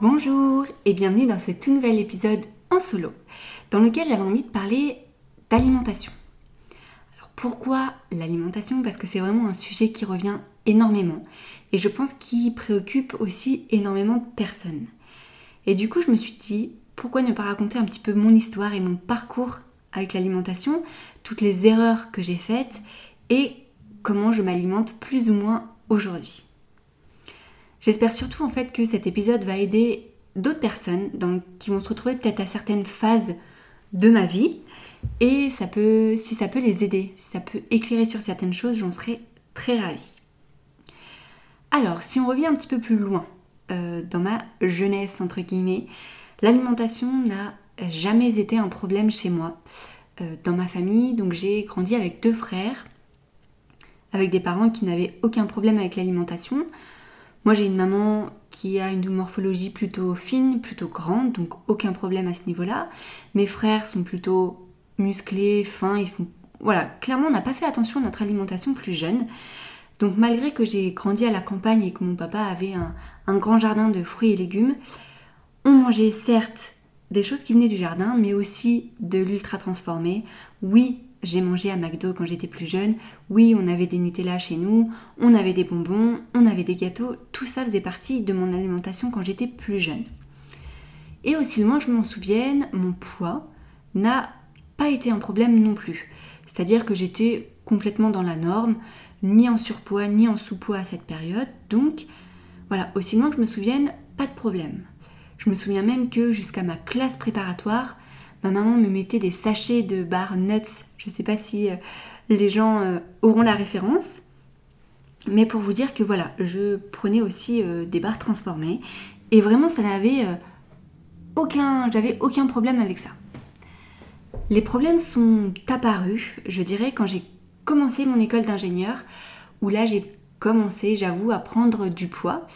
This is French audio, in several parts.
Bonjour et bienvenue dans ce tout nouvel épisode en solo, dans lequel j'avais envie de parler d'alimentation. Alors pourquoi l'alimentation? Parce que c'est vraiment un sujet qui revient énormément et je pense qu'il préoccupe aussi énormément de personnes. Et du coup je me suis dit, pourquoi ne pas raconter un petit peu mon histoire et mon parcours avec l'alimentation, toutes les erreurs que j'ai faites et comment je m'alimente plus ou moins aujourd'hui? J'espère surtout en fait que cet épisode va aider d'autres personnes qui vont se retrouver peut-être à certaines phases de ma vie et ça peut, si ça peut les aider, si ça peut éclairer sur certaines choses, j'en serais très ravie. Alors, si on revient un petit peu plus loin euh, dans ma jeunesse entre guillemets, l'alimentation n'a jamais été un problème chez moi. Euh, dans ma famille, donc j'ai grandi avec deux frères, avec des parents qui n'avaient aucun problème avec l'alimentation. Moi, j'ai une maman qui a une morphologie plutôt fine, plutôt grande, donc aucun problème à ce niveau-là. Mes frères sont plutôt musclés, fins, ils font... Voilà, clairement, on n'a pas fait attention à notre alimentation plus jeune. Donc malgré que j'ai grandi à la campagne et que mon papa avait un, un grand jardin de fruits et légumes, on mangeait certes des choses qui venaient du jardin, mais aussi de l'ultra transformé. Oui, j'ai mangé à McDo quand j'étais plus jeune. Oui, on avait des Nutella chez nous, on avait des bonbons, on avait des gâteaux. Tout ça faisait partie de mon alimentation quand j'étais plus jeune. Et aussi loin que je m'en souvienne, mon poids n'a pas été un problème non plus. C'est-à-dire que j'étais complètement dans la norme, ni en surpoids, ni en sous-poids à cette période. Donc, voilà, aussi loin que je me souvienne, pas de problème. Je me souviens même que jusqu'à ma classe préparatoire, ma maman me mettait des sachets de bar nuts. Je ne sais pas si euh, les gens euh, auront la référence. Mais pour vous dire que voilà, je prenais aussi euh, des barres transformées. Et vraiment, ça n'avait aucun. J'avais aucun problème avec ça. Les problèmes sont apparus, je dirais, quand j'ai commencé mon école d'ingénieur, où là j'ai commencé, j'avoue, à prendre du poids.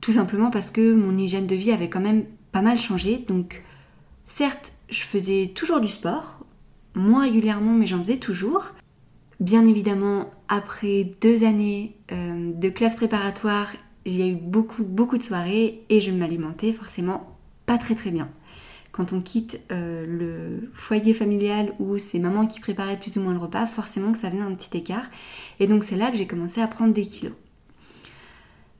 Tout simplement parce que mon hygiène de vie avait quand même pas mal changé. Donc, certes, je faisais toujours du sport, moins régulièrement, mais j'en faisais toujours. Bien évidemment, après deux années euh, de classe préparatoire, il y a eu beaucoup, beaucoup de soirées et je m'alimentais forcément pas très très bien. Quand on quitte euh, le foyer familial où c'est maman qui préparait plus ou moins le repas, forcément que ça venait un petit écart. Et donc c'est là que j'ai commencé à prendre des kilos.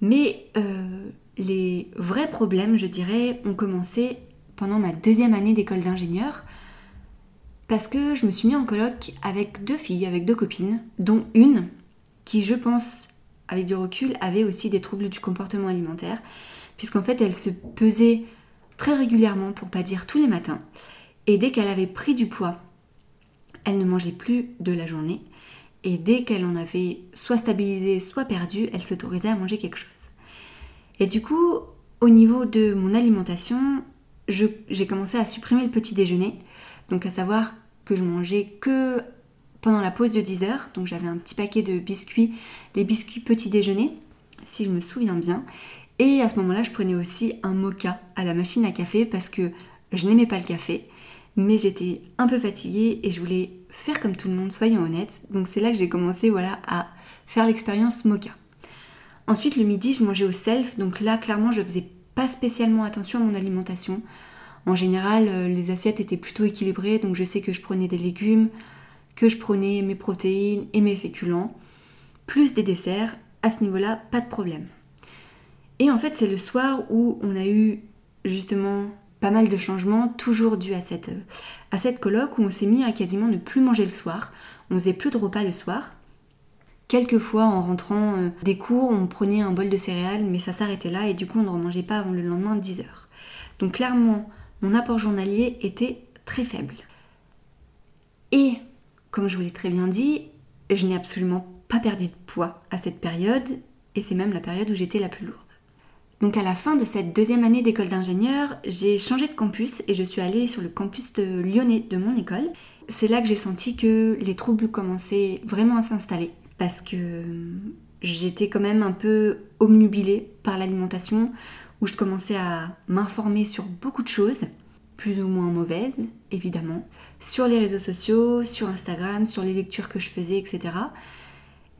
Mais euh, les vrais problèmes, je dirais, ont commencé pendant ma deuxième année d'école d'ingénieur parce que je me suis mis en colloque avec deux filles, avec deux copines, dont une qui, je pense, avec du recul, avait aussi des troubles du comportement alimentaire, puisqu'en fait, elle se pesait très régulièrement, pour pas dire tous les matins, et dès qu'elle avait pris du poids, elle ne mangeait plus de la journée, et dès qu'elle en avait soit stabilisé, soit perdu, elle s'autorisait à manger quelque chose. Et du coup, au niveau de mon alimentation, j'ai commencé à supprimer le petit déjeuner. Donc à savoir que je mangeais que pendant la pause de 10 heures. Donc j'avais un petit paquet de biscuits, les biscuits petit déjeuner, si je me souviens bien. Et à ce moment-là, je prenais aussi un mocha à la machine à café parce que je n'aimais pas le café, mais j'étais un peu fatiguée et je voulais faire comme tout le monde, soyons honnêtes. Donc c'est là que j'ai commencé voilà, à faire l'expérience mocha. Ensuite, le midi, je mangeais au self, donc là, clairement, je faisais pas spécialement attention à mon alimentation. En général, euh, les assiettes étaient plutôt équilibrées, donc je sais que je prenais des légumes, que je prenais mes protéines et mes féculents, plus des desserts. À ce niveau-là, pas de problème. Et en fait, c'est le soir où on a eu justement pas mal de changements, toujours dû à cette, à cette colloque où on s'est mis à quasiment ne plus manger le soir. On faisait plus de repas le soir. Quelquefois, en rentrant euh, des cours, on prenait un bol de céréales, mais ça s'arrêtait là et du coup, on ne remangeait pas avant le lendemain 10 heures. Donc clairement, mon apport journalier était très faible. Et, comme je vous l'ai très bien dit, je n'ai absolument pas perdu de poids à cette période, et c'est même la période où j'étais la plus lourde. Donc à la fin de cette deuxième année d'école d'ingénieur, j'ai changé de campus et je suis allée sur le campus de lyonnais de mon école. C'est là que j'ai senti que les troubles commençaient vraiment à s'installer parce que j'étais quand même un peu omnubilée par l'alimentation où je commençais à m'informer sur beaucoup de choses, plus ou moins mauvaises évidemment, sur les réseaux sociaux, sur Instagram, sur les lectures que je faisais, etc.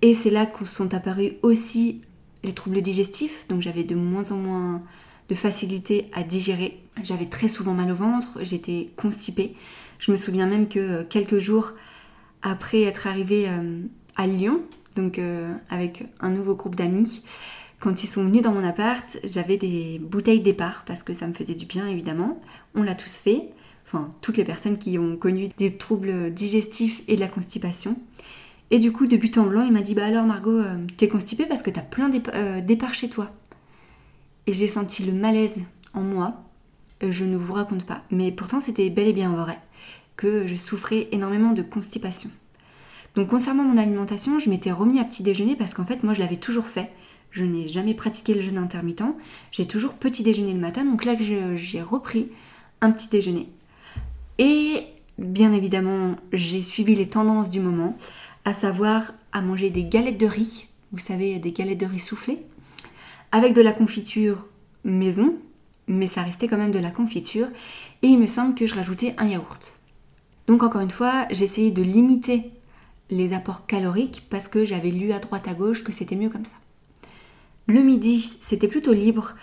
Et c'est là que sont apparus aussi les troubles digestifs, donc j'avais de moins en moins de facilité à digérer. J'avais très souvent mal au ventre, j'étais constipée. Je me souviens même que euh, quelques jours après être arrivée euh, à Lyon, donc euh, avec un nouveau groupe d'amis, quand ils sont venus dans mon appart, j'avais des bouteilles départ parce que ça me faisait du bien évidemment. On l'a tous fait, enfin toutes les personnes qui ont connu des troubles digestifs et de la constipation. Et du coup, de but en blanc, il m'a dit Bah alors, Margot, euh, t'es constipée parce que t'as plein euh, d'éparts chez toi. Et j'ai senti le malaise en moi. Euh, je ne vous raconte pas. Mais pourtant, c'était bel et bien vrai que je souffrais énormément de constipation. Donc, concernant mon alimentation, je m'étais remis à petit déjeuner parce qu'en fait, moi, je l'avais toujours fait. Je n'ai jamais pratiqué le jeûne intermittent. J'ai toujours petit déjeuner le matin. Donc là, j'ai repris un petit déjeuner. Et bien évidemment, j'ai suivi les tendances du moment à savoir à manger des galettes de riz, vous savez, des galettes de riz soufflées, avec de la confiture maison, mais ça restait quand même de la confiture, et il me semble que je rajoutais un yaourt. Donc encore une fois, j'essayais de limiter les apports caloriques parce que j'avais lu à droite à gauche que c'était mieux comme ça. Le midi, c'était plutôt libre.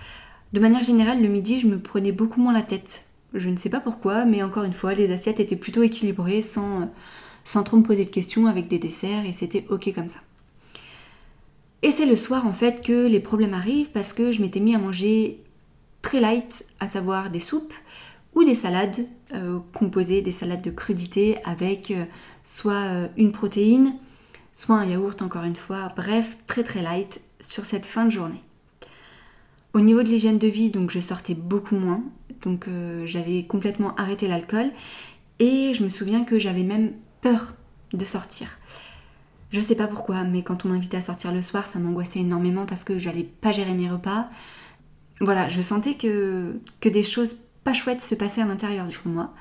De manière générale, le midi, je me prenais beaucoup moins la tête. Je ne sais pas pourquoi, mais encore une fois, les assiettes étaient plutôt équilibrées sans trop me poser de questions avec des desserts et c'était ok comme ça. Et c'est le soir en fait que les problèmes arrivent parce que je m'étais mis à manger très light, à savoir des soupes ou des salades euh, composées des salades de crudité avec euh, soit euh, une protéine, soit un yaourt encore une fois, bref, très très light sur cette fin de journée. Au niveau de l'hygiène de vie, donc je sortais beaucoup moins, donc j'avais complètement arrêté l'alcool et je me souviens que j'avais même peur de sortir. Je sais pas pourquoi, mais quand on m'invitait à sortir le soir, ça m'angoissait énormément parce que j'allais pas gérer mes repas. Voilà, je sentais que, que des choses pas chouettes se passaient à l'intérieur de moi.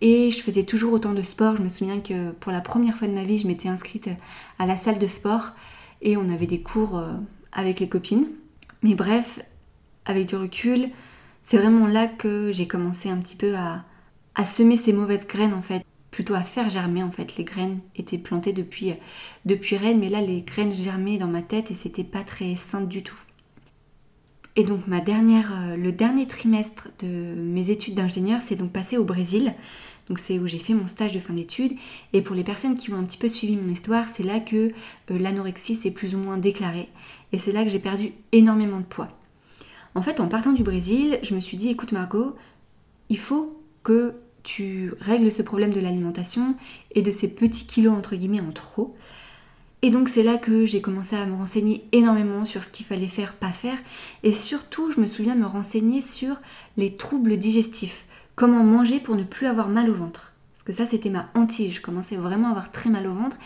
Et je faisais toujours autant de sport. Je me souviens que pour la première fois de ma vie, je m'étais inscrite à la salle de sport et on avait des cours euh, avec les copines. Mais bref, avec du recul, c'est vraiment là que j'ai commencé un petit peu à, semer ces mauvaises graines en fait plutôt à faire germer en fait. Les graines étaient plantées depuis, depuis Rennes, mais là les graines germaient dans ma tête et c'était pas très sain du tout. Et donc ma dernière, euh, le dernier trimestre de mes études d'ingénieur s'est donc passé au Brésil. Donc c'est où j'ai fait mon stage de fin d'études. Et pour les personnes qui ont un petit peu suivi mon histoire, c'est là que euh, l'anorexie s'est plus ou moins déclarée. Et c'est là que j'ai perdu énormément de poids. En fait, en partant du Brésil, je me suis dit, écoute Margot, il faut que tu règles ce problème de l'alimentation et de ces petits kilos entre guillemets en trop. Et donc c'est là que j'ai commencé à me renseigner énormément sur ce qu'il fallait faire, pas faire. Et surtout, je me souviens me renseigner sur les troubles digestifs. Comment manger pour ne plus avoir mal au ventre. Parce que ça, c'était ma hantise. Je commençais vraiment à avoir très mal au ventre.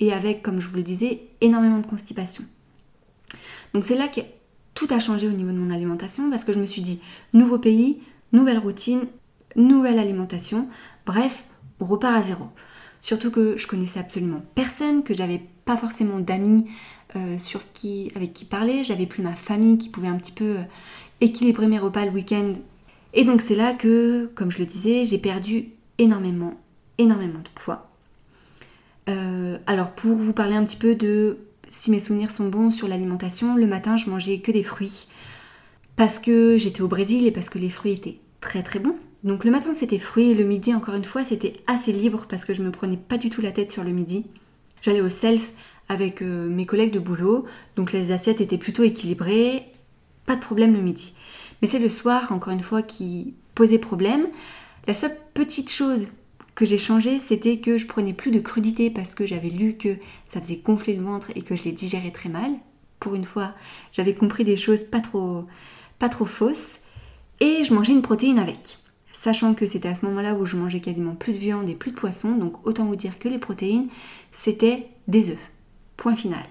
Et avec, comme je vous le disais, énormément de constipation. Donc c'est là que tout a changé au niveau de mon alimentation. Parce que je me suis dit, nouveau pays, nouvelle routine, nouvelle alimentation. Bref, on repart à zéro. Surtout que je connaissais absolument personne, que j'avais pas forcément d'amis euh, sur qui, avec qui parler, j'avais plus ma famille qui pouvait un petit peu euh, équilibrer mes repas le week-end. Et donc c'est là que, comme je le disais, j'ai perdu énormément, énormément de poids. Euh, alors pour vous parler un petit peu de si mes souvenirs sont bons sur l'alimentation, le matin je mangeais que des fruits parce que j'étais au Brésil et parce que les fruits étaient très très bons. Donc le matin c'était fruits et le midi encore une fois c'était assez libre parce que je me prenais pas du tout la tête sur le midi. J'allais au self avec euh, mes collègues de boulot, donc les assiettes étaient plutôt équilibrées, pas de problème le midi. Mais c'est le soir encore une fois qui posait problème. La seule petite chose que j'ai changé, c'était que je prenais plus de crudité parce que j'avais lu que ça faisait gonfler le ventre et que je les digérais très mal. Pour une fois, j'avais compris des choses pas trop, pas trop fausses. Et je mangeais une protéine avec sachant que c'était à ce moment-là où je mangeais quasiment plus de viande et plus de poisson, donc autant vous dire que les protéines, c'était des œufs. Point final.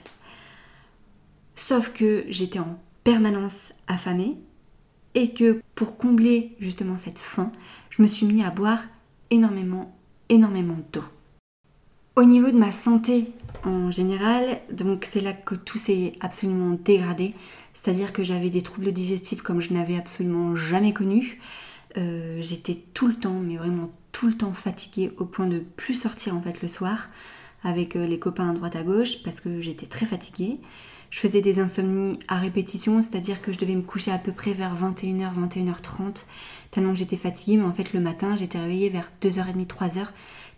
Sauf que j'étais en permanence affamée et que pour combler justement cette faim, je me suis mis à boire énormément, énormément d'eau. Au niveau de ma santé en général, donc c'est là que tout s'est absolument dégradé, c'est-à-dire que j'avais des troubles digestifs comme je n'avais absolument jamais connu. Euh, j'étais tout le temps, mais vraiment tout le temps fatiguée au point de plus sortir en fait le soir avec euh, les copains à droite à gauche parce que j'étais très fatiguée. Je faisais des insomnies à répétition, c'est-à-dire que je devais me coucher à peu près vers 21h, 21h30, tellement que j'étais fatiguée, mais en fait le matin j'étais réveillée vers 2h30, 3h,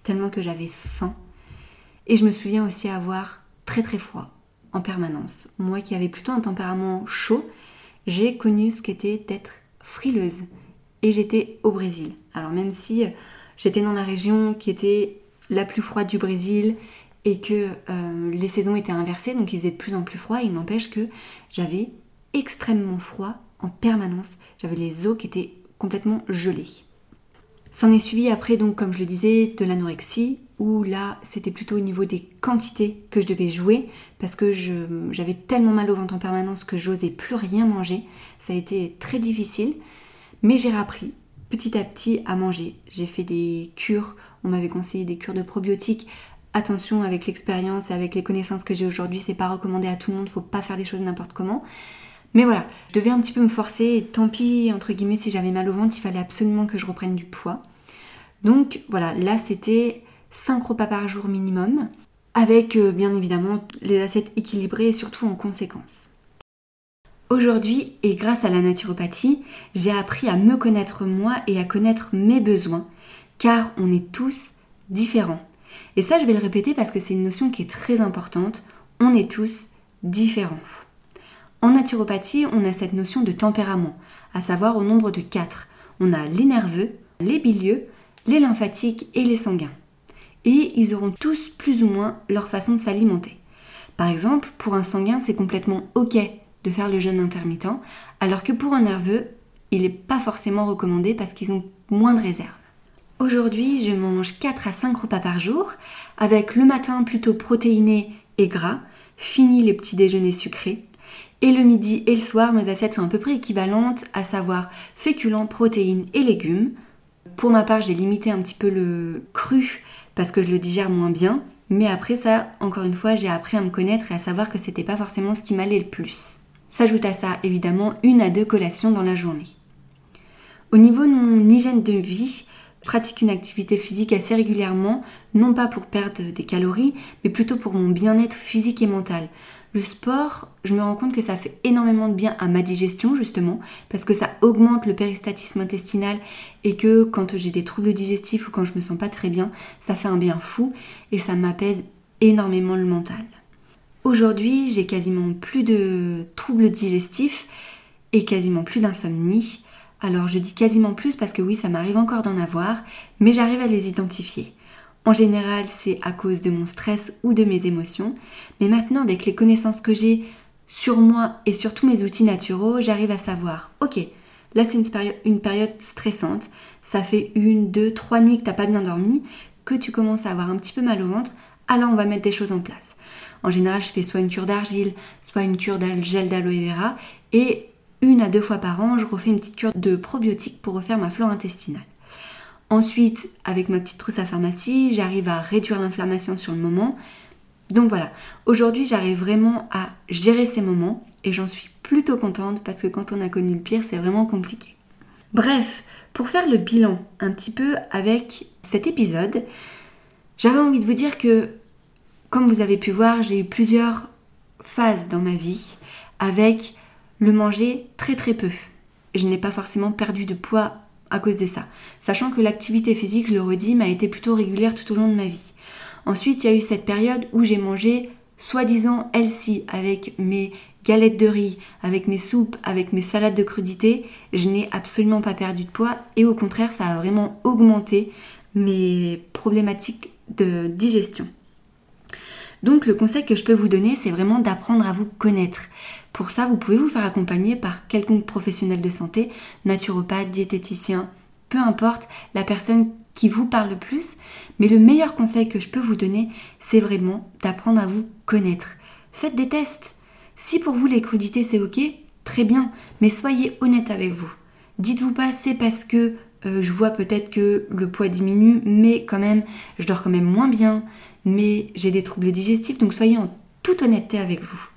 tellement que j'avais faim. Et je me souviens aussi avoir très très froid en permanence. Moi qui avais plutôt un tempérament chaud, j'ai connu ce qu'était d'être frileuse. Et j'étais au Brésil. Alors même si j'étais dans la région qui était la plus froide du Brésil et que euh, les saisons étaient inversées, donc il faisait de plus en plus froid. Il n'empêche que j'avais extrêmement froid en permanence. J'avais les os qui étaient complètement gelés. S'en est suivi après, donc, comme je le disais, de l'anorexie, où là, c'était plutôt au niveau des quantités que je devais jouer, parce que j'avais tellement mal au ventre en permanence que j'osais plus rien manger. Ça a été très difficile, mais j'ai appris petit à petit à manger. J'ai fait des cures, on m'avait conseillé des cures de probiotiques. Attention avec l'expérience et avec les connaissances que j'ai aujourd'hui, c'est pas recommandé à tout le monde, faut pas faire les choses n'importe comment. Mais voilà, je devais un petit peu me forcer et tant pis, entre guillemets, si j'avais mal au ventre, il fallait absolument que je reprenne du poids. Donc voilà, là c'était 5 repas par jour minimum, avec euh, bien évidemment les assiettes équilibrées et surtout en conséquence. Aujourd'hui, et grâce à la naturopathie, j'ai appris à me connaître moi et à connaître mes besoins, car on est tous différents. Et ça, je vais le répéter parce que c'est une notion qui est très importante. On est tous différents. En naturopathie, on a cette notion de tempérament, à savoir au nombre de quatre. On a les nerveux, les bilieux, les lymphatiques et les sanguins. Et ils auront tous plus ou moins leur façon de s'alimenter. Par exemple, pour un sanguin, c'est complètement OK de faire le jeûne intermittent, alors que pour un nerveux, il n'est pas forcément recommandé parce qu'ils ont moins de réserve. Aujourd'hui, je mange 4 à 5 repas par jour, avec le matin plutôt protéiné et gras, fini les petits déjeuners sucrés, et le midi et le soir, mes assiettes sont à peu près équivalentes, à savoir féculents, protéines et légumes. Pour ma part, j'ai limité un petit peu le cru parce que je le digère moins bien, mais après ça, encore une fois, j'ai appris à me connaître et à savoir que c'était pas forcément ce qui m'allait le plus. S'ajoute à ça évidemment une à deux collations dans la journée. Au niveau de mon hygiène de vie, pratique une activité physique assez régulièrement, non pas pour perdre des calories, mais plutôt pour mon bien-être physique et mental. Le sport, je me rends compte que ça fait énormément de bien à ma digestion justement, parce que ça augmente le péristatisme intestinal et que quand j'ai des troubles digestifs ou quand je me sens pas très bien, ça fait un bien fou et ça m'apaise énormément le mental. Aujourd'hui, j'ai quasiment plus de troubles digestifs et quasiment plus d'insomnie. Alors je dis quasiment plus parce que oui, ça m'arrive encore d'en avoir, mais j'arrive à les identifier. En général, c'est à cause de mon stress ou de mes émotions, mais maintenant avec les connaissances que j'ai sur moi et sur tous mes outils naturels, j'arrive à savoir, ok, là c'est une, période stressante, ça fait une, deux, trois nuits que t'as pas bien dormi, que tu commences à avoir un petit peu mal au ventre, alors on va mettre des choses en place. En général, je fais soit une cure d'argile, soit une cure de gel d'aloe vera et une à deux fois par an, je refais une petite cure de probiotiques pour refaire ma flore intestinale. Ensuite, avec ma petite trousse à pharmacie, j'arrive à réduire l'inflammation sur le moment. Donc voilà, aujourd'hui j'arrive vraiment à gérer ces moments et j'en suis plutôt contente parce que quand on a connu le pire, c'est vraiment compliqué. Bref, pour faire le bilan un petit peu avec cet épisode, j'avais envie de vous dire que comme vous avez pu voir, j'ai eu plusieurs phases dans ma vie avec le manger très très peu. Je n'ai pas forcément perdu de poids à cause de ça, sachant que l'activité physique, je le redis, m'a été plutôt régulière tout au long de ma vie. Ensuite, il y a eu cette période où j'ai mangé soi-disant healthy avec mes galettes de riz, avec mes soupes, avec mes salades de crudité. Je n'ai absolument pas perdu de poids et au contraire, ça a vraiment augmenté mes problématiques de digestion. Donc le conseil que je peux vous donner, c'est vraiment d'apprendre à vous connaître. Pour ça, vous pouvez vous faire accompagner par quelconque professionnel de santé, naturopathe, diététicien, peu importe la personne qui vous parle le plus. Mais le meilleur conseil que je peux vous donner, c'est vraiment d'apprendre à vous connaître. Faites des tests. Si pour vous les crudités c'est ok, très bien, mais soyez honnête avec vous. Dites-vous pas c'est parce que euh, je vois peut-être que le poids diminue, mais quand même, je dors quand même moins bien, mais j'ai des troubles digestifs, donc soyez en toute honnêteté avec vous.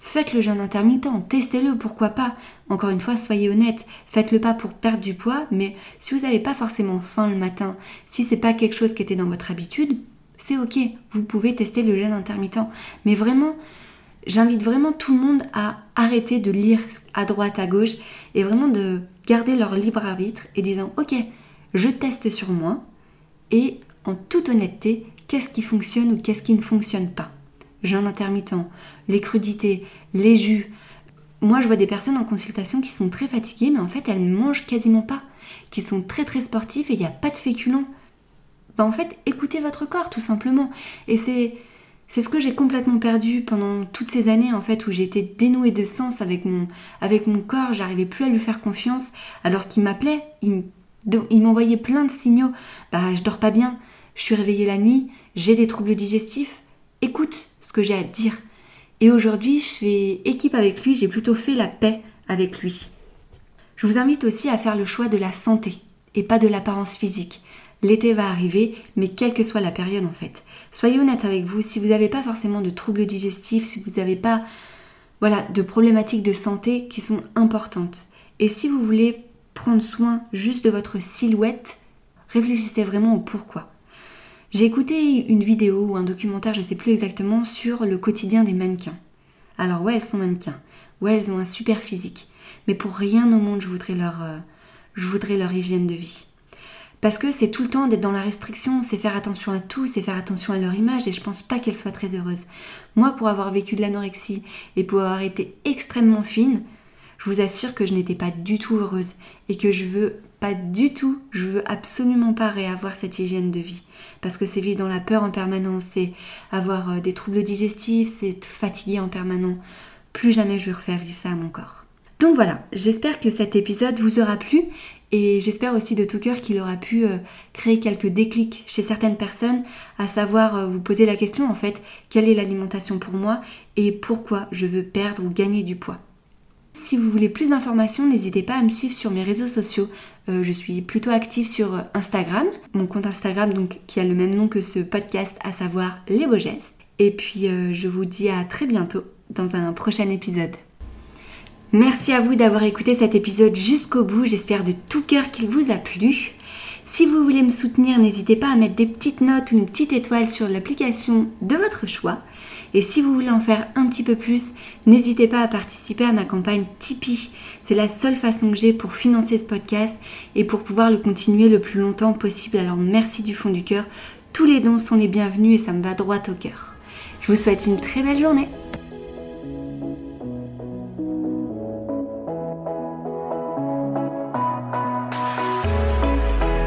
Faites le jeûne intermittent, testez-le, pourquoi pas. Encore une fois, soyez honnête, faites-le pas pour perdre du poids, mais si vous n'avez pas forcément faim le matin, si c'est pas quelque chose qui était dans votre habitude, c'est ok, vous pouvez tester le jeûne intermittent. Mais vraiment, j'invite vraiment tout le monde à arrêter de lire à droite, à gauche, et vraiment de garder leur libre arbitre et disant ok, je teste sur moi, et en toute honnêteté, qu'est-ce qui fonctionne ou qu'est-ce qui ne fonctionne pas. Jeûne intermittent, les crudités, les jus. Moi, je vois des personnes en consultation qui sont très fatiguées, mais en fait, elles ne mangent quasiment pas, qui sont très très sportives et il n'y a pas de féculents. Ben, en fait, écoutez votre corps tout simplement. Et c'est c'est ce que j'ai complètement perdu pendant toutes ces années en fait où j'étais dénouée de sens avec mon avec mon corps, j'arrivais plus à lui faire confiance alors qu'il m'appelait, il, m'envoyait plein de signaux. Bah, je dors pas bien, je suis réveillée la nuit, j'ai des troubles digestifs. Écoute ce que j'ai à dire. Et aujourd'hui, je fais équipe avec lui, j'ai plutôt fait la paix avec lui. Je vous invite aussi à faire le choix de la santé et pas de l'apparence physique. L'été va arriver, mais quelle que soit la période en fait. Soyez honnête avec vous, si vous n'avez pas forcément de troubles digestifs, si vous n'avez pas voilà, de problématiques de santé qui sont importantes, et si vous voulez prendre soin juste de votre silhouette, réfléchissez vraiment au pourquoi. J'ai écouté une vidéo ou un documentaire, je ne sais plus exactement, sur le quotidien des mannequins. Alors ouais, elles sont mannequins, ouais, elles ont un super physique, mais pour rien au monde je voudrais leur, euh, je voudrais leur hygiène de vie. Parce que c'est tout le temps d'être dans la restriction, c'est faire attention à tout, c'est faire attention à leur image et je pense pas qu'elles soient très heureuses. Moi, pour avoir vécu de l'anorexie et pour avoir été extrêmement fine, je vous assure que je n'étais pas du tout heureuse et que je veux pas du tout, je veux absolument pas réavoir cette hygiène de vie. Parce que c'est vivre dans la peur en permanence, c'est avoir euh, des troubles digestifs, c'est être fatigué en permanence. Plus jamais je veux refaire vivre ça à mon corps. Donc voilà, j'espère que cet épisode vous aura plu et j'espère aussi de tout cœur qu'il aura pu euh, créer quelques déclics chez certaines personnes, à savoir euh, vous poser la question en fait, quelle est l'alimentation pour moi et pourquoi je veux perdre ou gagner du poids. Si vous voulez plus d'informations, n'hésitez pas à me suivre sur mes réseaux sociaux. Euh, je suis plutôt active sur Instagram, mon compte Instagram donc qui a le même nom que ce podcast, à savoir Les Beaux Gestes. Et puis je vous dis à très bientôt dans un prochain épisode. Merci à vous d'avoir écouté cet épisode jusqu'au bout, j'espère de tout cœur qu'il vous a plu. Si vous voulez me soutenir, n'hésitez pas à mettre des petites notes ou une petite étoile sur l'application de votre choix. Et si vous voulez en faire un petit peu plus, n'hésitez pas à participer à ma campagne Tipeee. C'est la seule façon que j'ai pour financer ce podcast et pour pouvoir le continuer le plus longtemps possible. Alors merci du fond du cœur. Tous les dons sont les bienvenus et ça me va droit au cœur. Je vous souhaite une très belle journée.